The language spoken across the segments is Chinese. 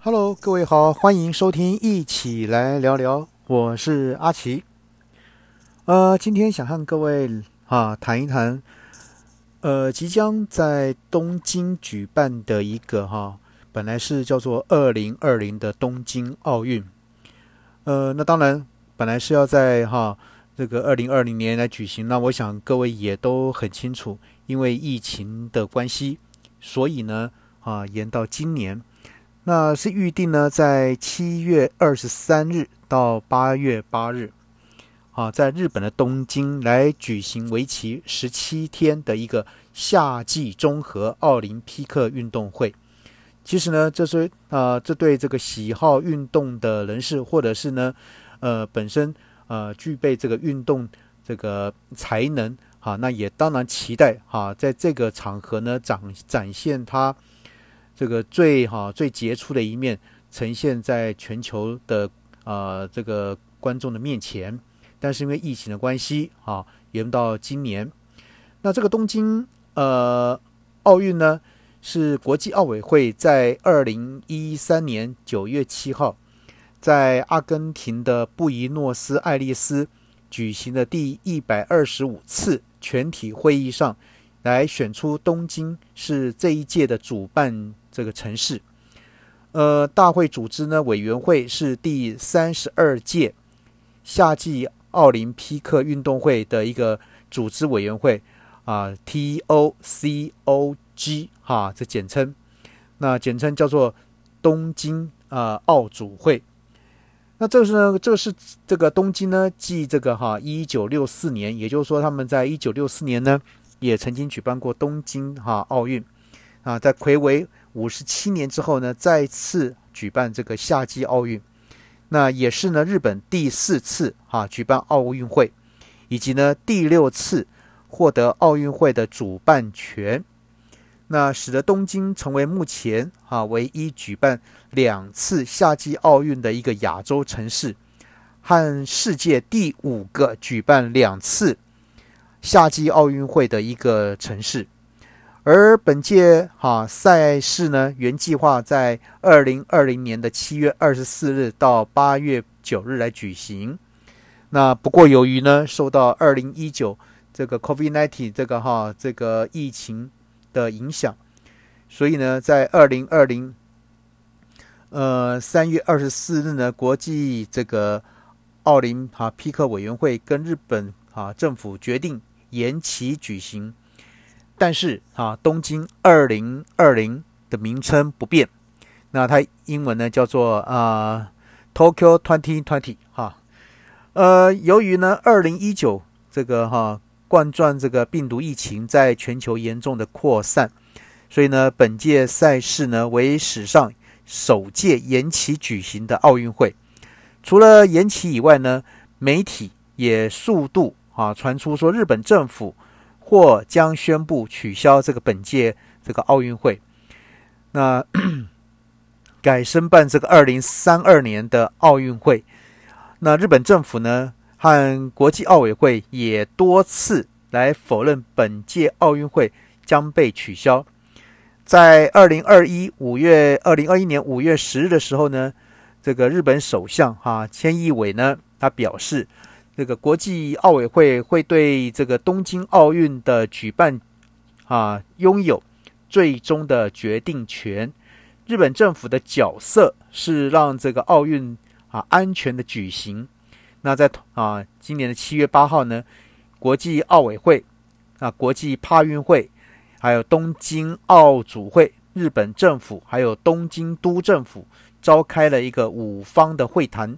Hello，各位好，欢迎收听，一起来聊聊。我是阿奇。呃，今天想和各位啊谈一谈，呃，即将在东京举办的一个哈，本来是叫做二零二零的东京奥运。呃，那当然本来是要在哈这个二零二零年来举行，那我想各位也都很清楚，因为疫情的关系，所以呢啊延到今年。那是预定呢，在七月二十三日到八月八日，啊，在日本的东京来举行为期十七天的一个夏季综合奥林匹克运动会。其实呢，这是啊，这对这个喜好运动的人士，或者是呢，呃，本身呃具备这个运动这个才能，啊，那也当然期待哈，在这个场合呢展展现他。这个最哈最杰出的一面呈现在全球的呃这个观众的面前，但是因为疫情的关系啊，延到今年。那这个东京呃奥运呢，是国际奥委会在二零一三年九月七号在阿根廷的布宜诺斯艾利斯举行的第一百二十五次全体会议上来选出东京是这一届的主办。这个城市，呃，大会组织呢委员会是第三十二届夏季奥林匹克运动会的一个组织委员会啊，TOCOG 哈，这简称，那简称叫做东京啊奥组会。那这是呢，这是这个东京呢，继这个哈一九六四年，也就是说他们在一九六四年呢也曾经举办过东京哈奥运啊，在魁违。五十七年之后呢，再次举办这个夏季奥运，那也是呢日本第四次哈举办奥运会，以及呢第六次获得奥运会的主办权，那使得东京成为目前哈唯一举办两次夏季奥运的一个亚洲城市，和世界第五个举办两次夏季奥运会的一个城市。而本届哈赛事呢，原计划在二零二零年的七月二十四日到八月九日来举行。那不过由于呢受到二零一九这个 COVID-19 这个哈这个疫情的影响，所以呢在二零二零呃三月二十四日呢，国际这个奥林哈匹克委员会跟日本啊政府决定延期举行。但是啊，东京二零二零的名称不变，那它英文呢叫做啊 Tokyo Twenty Twenty 哈，呃，由于呢二零一九这个哈冠状这个病毒疫情在全球严重的扩散，所以呢本届赛事呢为史上首届延期举行的奥运会。除了延期以外呢，媒体也速度啊传出说日本政府。或将宣布取消这个本届这个奥运会，那 改申办这个二零三二年的奥运会。那日本政府呢和国际奥委会也多次来否认本届奥运会将被取消。在二零二一五月二零二一年五月十日的时候呢，这个日本首相哈千义伟呢，他表示。这个国际奥委会会对这个东京奥运的举办啊拥有最终的决定权。日本政府的角色是让这个奥运啊安全的举行。那在啊今年的七月八号呢，国际奥委会啊国际帕运会还有东京奥组会、日本政府还有东京都政府召开了一个五方的会谈。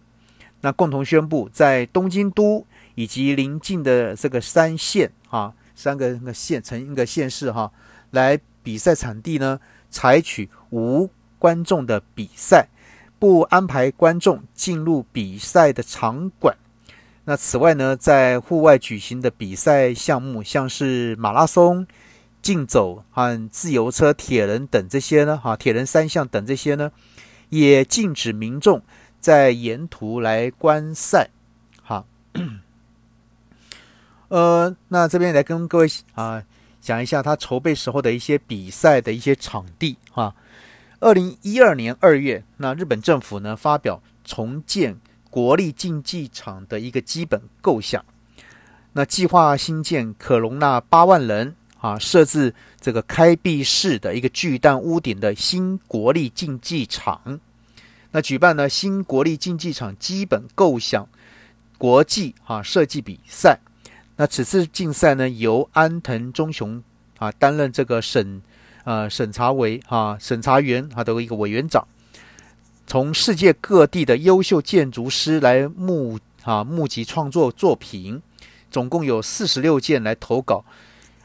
那共同宣布，在东京都以及邻近的这个三县啊，三个那个县成一个县市哈，来比赛场地呢，采取无观众的比赛，不安排观众进入比赛的场馆。那此外呢，在户外举行的比赛项目，像是马拉松、竞走和自由车、铁人等这些呢，哈，铁人三项等这些呢，也禁止民众。在沿途来观赛，好，呃，那这边来跟各位啊讲一下他筹备时候的一些比赛的一些场地哈，二零一二年二月，那日本政府呢发表重建国立竞技场的一个基本构想，那计划新建可容纳八万人啊，设置这个开闭式的一个巨大屋顶的新国立竞技场，那举办呢新国立竞技场基本构想国际啊设计比赛。那此次竞赛呢，由安藤忠雄啊担任这个审呃审查委啊审查员啊的一个委员长，从世界各地的优秀建筑师来募啊募集创作作品，总共有四十六件来投稿。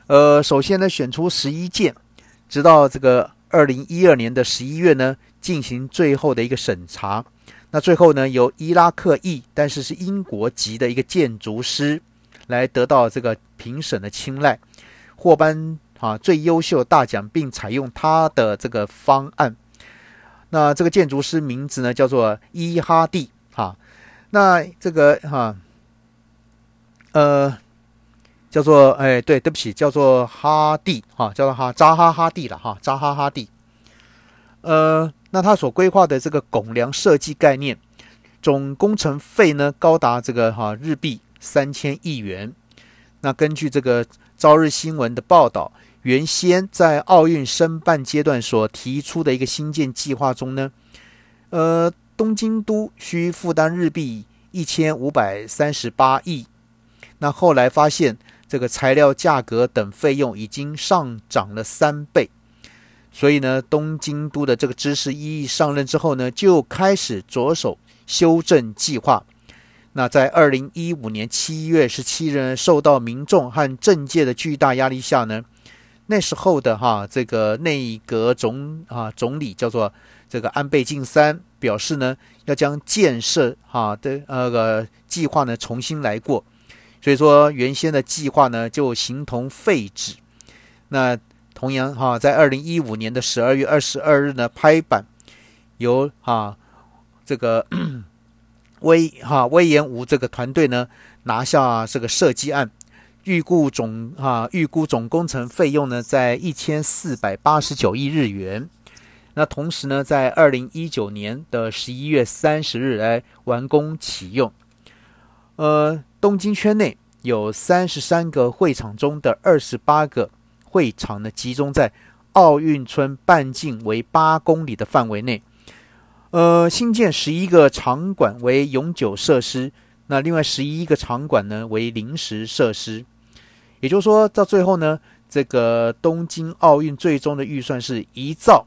呃，首先呢选出十一件，直到这个二零一二年的十一月呢进行最后的一个审查。那最后呢由伊拉克裔但是是英国籍的一个建筑师。来得到这个评审的青睐，获颁啊最优秀大奖，并采用他的这个方案。那这个建筑师名字呢叫做伊哈蒂哈。那这个哈呃叫做哎对对不起叫做哈蒂哈叫做哈扎哈哈蒂了哈扎哈哈蒂。呃，那他所规划的这个拱梁设计概念，总工程费呢高达这个哈日币。三千亿元。那根据这个朝日新闻的报道，原先在奥运申办阶段所提出的一个新建计划中呢，呃，东京都需负担日币一千五百三十八亿。那后来发现，这个材料价格等费用已经上涨了三倍，所以呢，东京都的这个知识一上任之后呢，就开始着手修正计划。那在二零一五年七月十七日，受到民众和政界的巨大压力下呢，那时候的哈这个内阁总啊总理叫做这个安倍晋三表示呢，要将建设哈的那个计划呢重新来过，所以说原先的计划呢就形同废纸。那同样哈，在二零一五年的十二月二十二日呢拍板，由哈这个。威哈威严吴这个团队呢拿下这个设计案，预估总哈预估总工程费用呢在一千四百八十九亿日元。那同时呢，在二零一九年的十一月三十日来完工启用。呃，东京圈内有三十三个会场中的二十八个会场呢，集中在奥运村半径为八公里的范围内。呃，新建十一个场馆为永久设施，那另外十一个场馆呢为临时设施。也就是说到最后呢，这个东京奥运最终的预算是一兆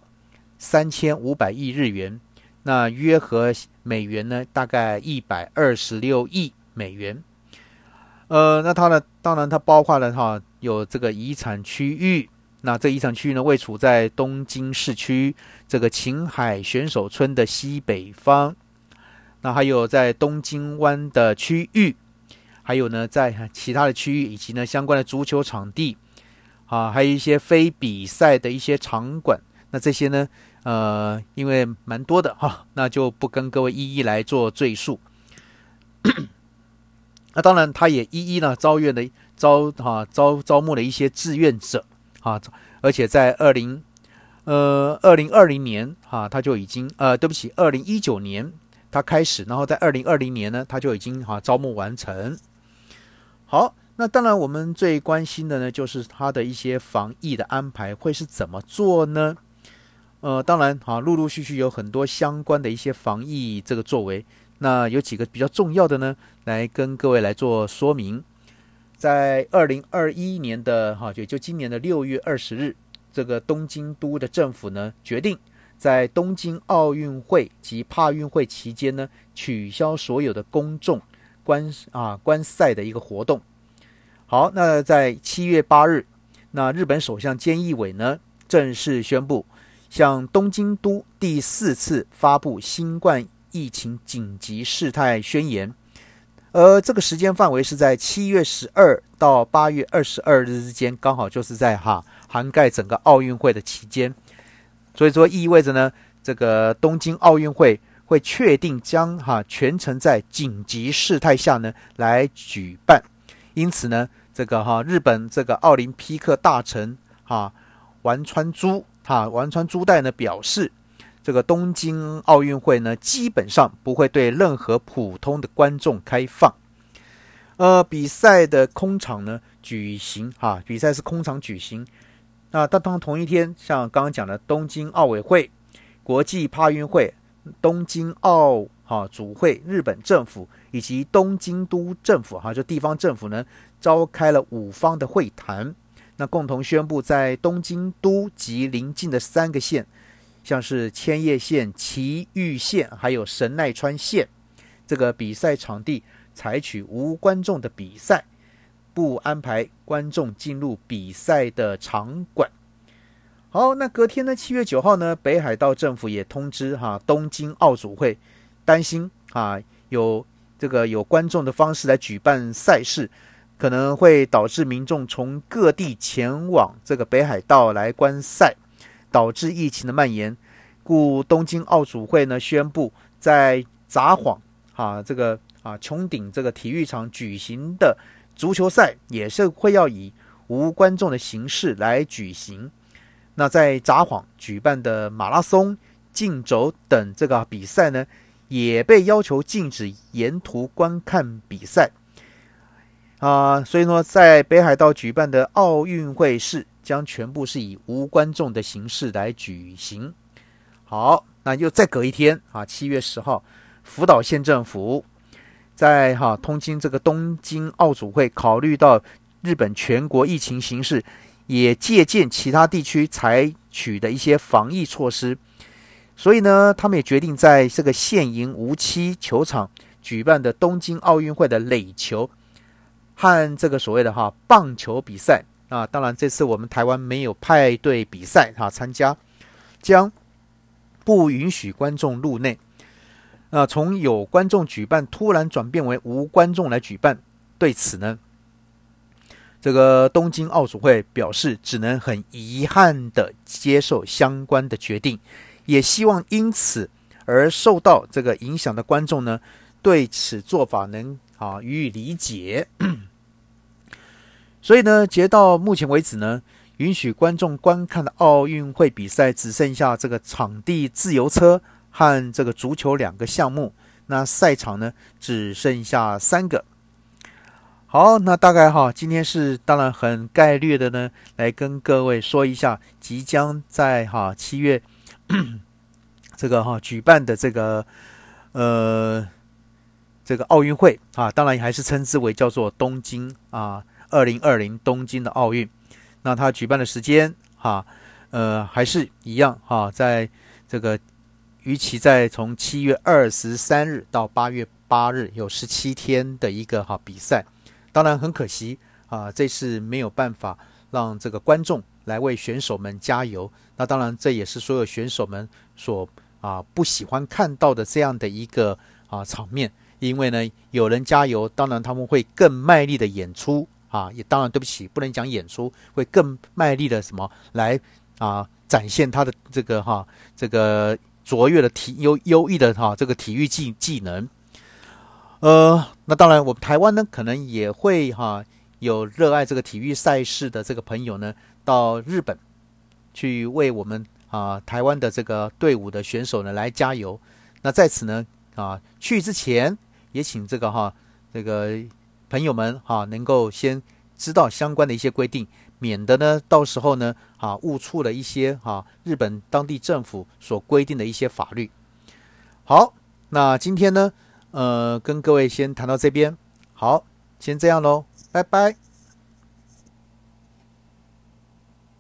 三千五百亿日元，那约合美元呢大概一百二十六亿美元。呃，那它呢，当然它包括了哈有这个遗产区域。那这遗产区域呢，位处在东京市区这个琴海选手村的西北方。那还有在东京湾的区域，还有呢，在其他的区域以及呢相关的足球场地啊，还有一些非比赛的一些场馆。那这些呢，呃，因为蛮多的哈，那就不跟各位一一来做赘述。那当然，他也一一呢招愿的招哈招招募了一些志愿者。啊，而且在二零呃二零二零年哈，他就已经呃，对不起，二零一九年他开始，然后在二零二零年呢，他就已经哈招募完成。好，那当然我们最关心的呢，就是他的一些防疫的安排会是怎么做呢？呃，当然哈，陆陆续续有很多相关的一些防疫这个作为，那有几个比较重要的呢，来跟各位来做说明。在二零二一年的哈，也就今年的六月二十日，这个东京都的政府呢决定，在东京奥运会及帕运会期间呢，取消所有的公众观啊观赛的一个活动。好，那在七月八日，那日本首相菅义伟呢正式宣布，向东京都第四次发布新冠疫情紧急事态宣言。而这个时间范围是在七月十二到八月二十二日之间，刚好就是在哈涵盖整个奥运会的期间，所以说意味着呢，这个东京奥运会会确定将哈全程在紧急事态下呢来举办，因此呢，这个哈日本这个奥林匹克大臣哈丸川珠哈丸川珠代呢表示，这个东京奥运会呢，基本上不会对任何普通的观众开放。呃，比赛的空场呢举行哈，比赛是空场举行。那当当同一天，像刚刚讲的东京奥委会、国际帕运会、东京奥哈主会、日本政府以及东京都政府哈，就地方政府呢，召开了五方的会谈，那共同宣布在东京都及邻近的三个县，像是千叶县、埼玉县还有神奈川县，这个比赛场地。采取无观众的比赛，不安排观众进入比赛的场馆。好，那隔天呢？七月九号呢？北海道政府也通知哈，东京奥组会担心啊，有这个有观众的方式来举办赛事，可能会导致民众从各地前往这个北海道来观赛，导致疫情的蔓延。故东京奥组会呢宣布，在札幌啊这个。啊，穹顶这个体育场举行的足球赛也是会要以无观众的形式来举行。那在札幌举办的马拉松、竞走等这个比赛呢，也被要求禁止沿途观看比赛。啊，所以说在北海道举办的奥运会是将全部是以无观众的形式来举行。好，那又再隔一天啊，七月十号，福岛县政府。在哈东京这个东京奥组会，考虑到日本全国疫情形势，也借鉴其他地区采取的一些防疫措施，所以呢，他们也决定在这个现营无期球场举办的东京奥运会的垒球和这个所谓的哈棒球比赛啊。当然，这次我们台湾没有派队比赛哈参加，将不允许观众入内。那从有观众举办突然转变为无观众来举办，对此呢，这个东京奥组会表示只能很遗憾的接受相关的决定，也希望因此而受到这个影响的观众呢，对此做法能啊予以理解。所以呢，截到目前为止呢，允许观众观看的奥运会比赛只剩下这个场地自由车。和这个足球两个项目，那赛场呢只剩下三个。好，那大概哈，今天是当然很概略的呢，来跟各位说一下，即将在哈七月 这个哈举办的这个呃这个奥运会啊，当然还是称之为叫做东京啊二零二零东京的奥运。那它举办的时间哈呃还是一样哈，在这个。与其在从七月二十三日到八月八日有十七天的一个哈比赛，当然很可惜啊，这次没有办法让这个观众来为选手们加油。那当然这也是所有选手们所啊不喜欢看到的这样的一个啊场面，因为呢有人加油，当然他们会更卖力的演出啊，也当然对不起，不能讲演出，会更卖力的什么来啊展现他的这个哈这个。卓越的体优优异的哈这个体育技技能，呃，那当然我们台湾呢可能也会哈有热爱这个体育赛事的这个朋友呢到日本去为我们啊台湾的这个队伍的选手呢来加油。那在此呢啊去之前也请这个哈这个朋友们哈能够先知道相关的一些规定。免得呢，到时候呢，啊，误触了一些哈日本当地政府所规定的一些法律。好，那今天呢，呃，跟各位先谈到这边，好，先这样喽，拜拜。